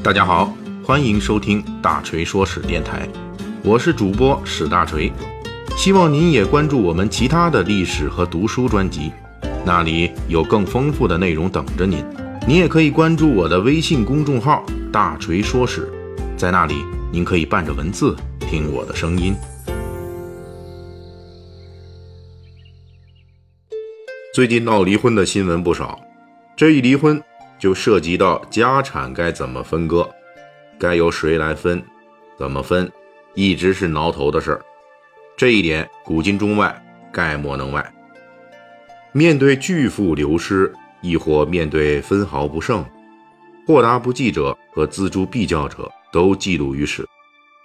大家好，欢迎收听大锤说史电台，我是主播史大锤，希望您也关注我们其他的历史和读书专辑，那里有更丰富的内容等着您。您也可以关注我的微信公众号“大锤说史”，在那里您可以伴着文字听我的声音。最近闹离婚的新闻不少，这一离婚就涉及到家产该怎么分割，该由谁来分，怎么分，一直是挠头的事儿。这一点古今中外概莫能外。面对巨富流失，亦或面对分毫不剩，豁达不计者和锱铢必较者都记录于史，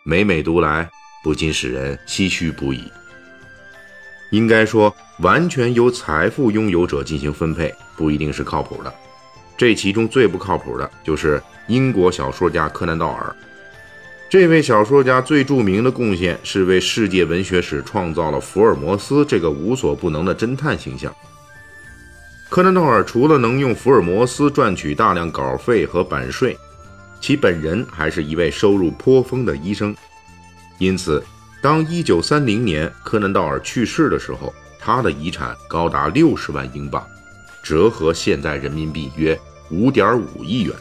每每读来，不禁使人唏嘘不已。应该说，完全由财富拥有者进行分配不一定是靠谱的。这其中最不靠谱的就是英国小说家柯南道尔。这位小说家最著名的贡献是为世界文学史创造了福尔摩斯这个无所不能的侦探形象。柯南道尔除了能用福尔摩斯赚取大量稿费和版税，其本人还是一位收入颇丰的医生，因此。当一九三零年柯南道尔去世的时候，他的遗产高达六十万英镑，折合现在人民币约五点五亿元。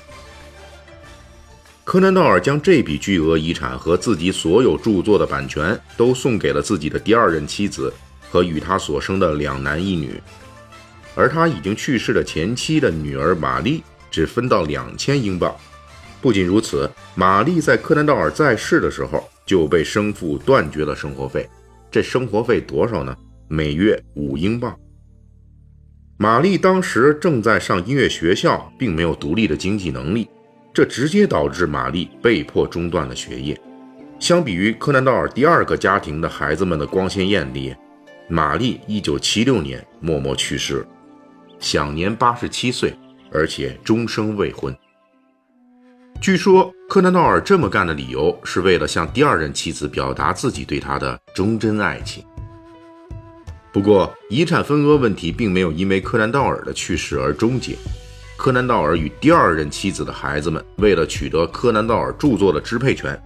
柯南道尔将这笔巨额遗产和自己所有著作的版权都送给了自己的第二任妻子和与他所生的两男一女，而他已经去世的前妻的女儿玛丽只分到两千英镑。不仅如此，玛丽在柯南道尔在世的时候。就被生父断绝了生活费，这生活费多少呢？每月五英镑。玛丽当时正在上音乐学校，并没有独立的经济能力，这直接导致玛丽被迫中断了学业。相比于柯南道尔第二个家庭的孩子们的光鲜艳丽，玛丽一九七六年默默去世，享年八十七岁，而且终生未婚。据说柯南道尔这么干的理由是为了向第二任妻子表达自己对她的忠贞爱情。不过，遗产分割问题并没有因为柯南道尔的去世而终结。柯南道尔与第二任妻子的孩子们为了取得柯南道尔著作的支配权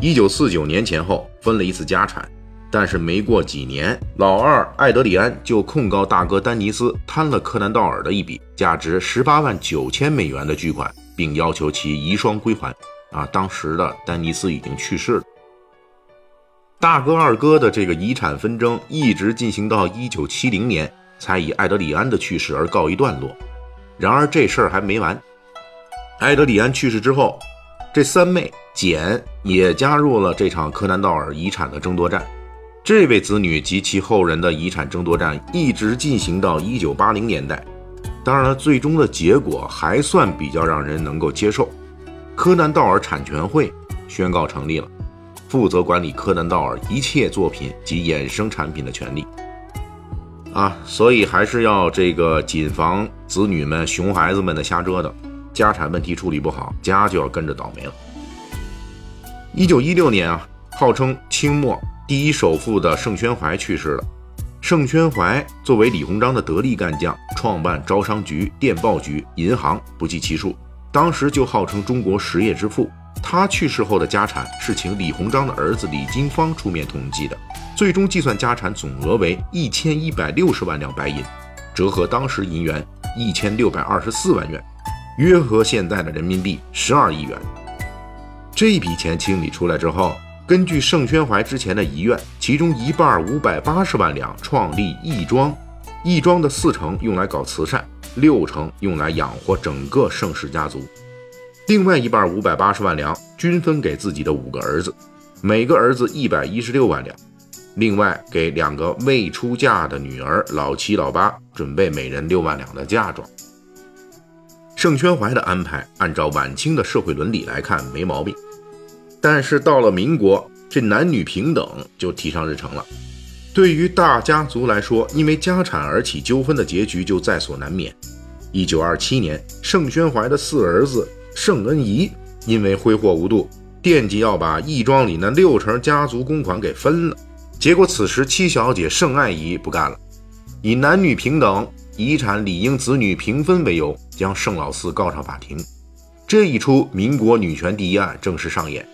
，1949年前后分了一次家产。但是没过几年，老二艾德里安就控告大哥丹尼斯贪了柯南道尔的一笔价值18万九千美元的巨款。并要求其遗孀归还。啊，当时的丹尼斯已经去世了。大哥二哥的这个遗产纷争一直进行到一九七零年，才以艾德里安的去世而告一段落。然而这事儿还没完。艾德里安去世之后，这三妹简也加入了这场柯南道尔遗产的争夺战。这位子女及其后人的遗产争夺战一直进行到一九八零年代。当然了，最终的结果还算比较让人能够接受。柯南道尔产权会宣告成立了，负责管理柯南道尔一切作品及衍生产品的权利。啊，所以还是要这个谨防子女们、熊孩子们的瞎折腾，家产问题处理不好，家就要跟着倒霉了。一九一六年啊，号称清末第一首富的盛宣怀去世了。盛宣怀作为李鸿章的得力干将，创办招商局、电报局、银行，不计其数。当时就号称中国实业之父。他去世后的家产是请李鸿章的儿子李经方出面统计的，最终计算家产总额为一千一百六十万两白银，折合当时银元一千六百二十四万元，约合现在的人民币十二亿元。这笔钱清理出来之后。根据盛宣怀之前的遗愿，其中一半五百八十万两创立义庄，义庄的四成用来搞慈善，六成用来养活整个盛氏家族，另外一半五百八十万两均分给自己的五个儿子，每个儿子一百一十六万两，另外给两个未出嫁的女儿老七、老八准备每人六万两的嫁妆。盛宣怀的安排，按照晚清的社会伦理来看没毛病。但是到了民国，这男女平等就提上日程了。对于大家族来说，因为家产而起纠纷的结局就在所难免。一九二七年，盛宣怀的四儿子盛恩仪因为挥霍无度，惦记要把义庄里那六成家族公款给分了。结果此时七小姐盛爱仪不干了，以男女平等、遗产理应子女平分为由，将盛老四告上法庭。这一出民国女权第一案正式上演。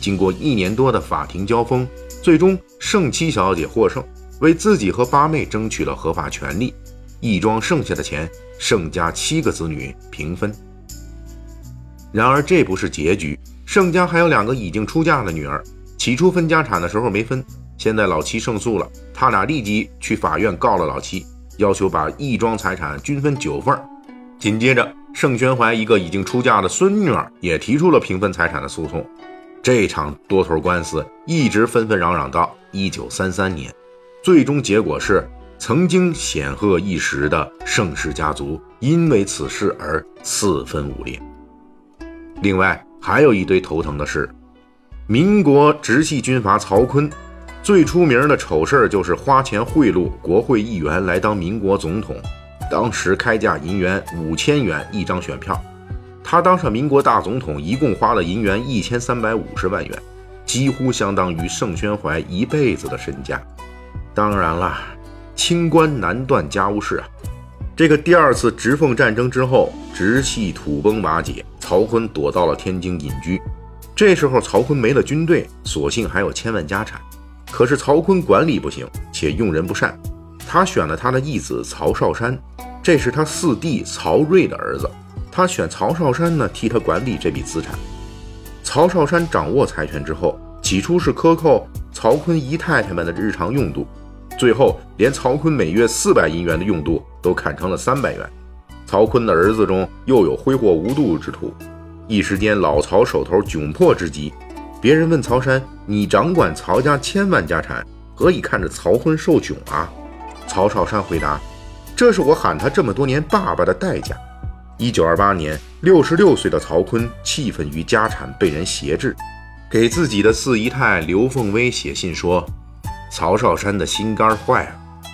经过一年多的法庭交锋，最终盛七小姐获胜，为自己和八妹争取了合法权利。义庄剩下的钱，盛家七个子女平分。然而这不是结局，盛家还有两个已经出嫁的女儿，起初分家产的时候没分，现在老七胜诉了，他俩立即去法院告了老七，要求把义庄财产均分九份。紧接着，盛宣怀一个已经出嫁的孙女儿也提出了平分财产的诉讼。这场多头官司一直纷纷攘攘到一九三三年，最终结果是曾经显赫一时的盛氏家族因为此事而四分五裂。另外还有一堆头疼的事，民国直系军阀曹锟最出名的丑事就是花钱贿赂国会议员来当民国总统，当时开价银元五千元一张选票。他当上民国大总统，一共花了银元一千三百五十万元，几乎相当于盛宣怀一辈子的身价。当然了，清官难断家务事啊。这个第二次直奉战争之后，直系土崩瓦解，曹锟躲到了天津隐居。这时候，曹锟没了军队，所幸还有千万家产。可是曹锟管理不行，且用人不善。他选了他的义子曹少山，这是他四弟曹睿的儿子。他选曹少山呢，替他管理这笔资产。曹少山掌握财权之后，起初是克扣曹锟姨太太们的日常用度，最后连曹锟每月四百银元的用度都砍成了三百元。曹锟的儿子中又有挥霍无度之徒，一时间老曹手头窘迫之极。别人问曹山：“你掌管曹家千万家产，何以看着曹锟受窘啊？”曹少山回答：“这是我喊他这么多年爸爸的代价。”一九二八年，六十六岁的曹锟气愤于家产被人挟制，给自己的四姨太刘凤薇写信说：“曹少山的心肝坏了，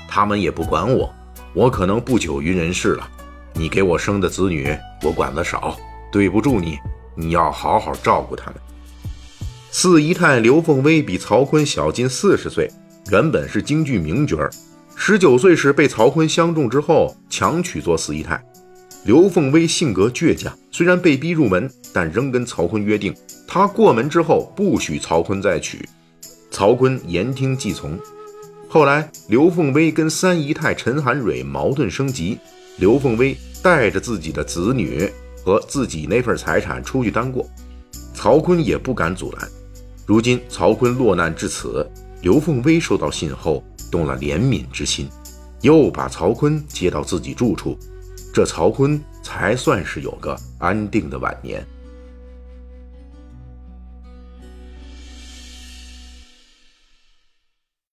他们也不管我，我可能不久于人世了。你给我生的子女，我管得少，对不住你，你要好好照顾他们。”四姨太刘凤薇比曹锟小近四十岁，原本是京剧名角儿，十九岁时被曹锟相中之后，强娶做四姨太。刘凤薇性格倔强，虽然被逼入门，但仍跟曹锟约定，她过门之后不许曹锟再娶。曹锟言听计从。后来，刘凤威跟三姨太陈含蕊矛盾升级，刘凤威带着自己的子女和自己那份财产出去单过，曹锟也不敢阻拦。如今曹锟落难至此，刘凤威收到信后动了怜悯之心，又把曹锟接到自己住处。这曹锟才算是有个安定的晚年。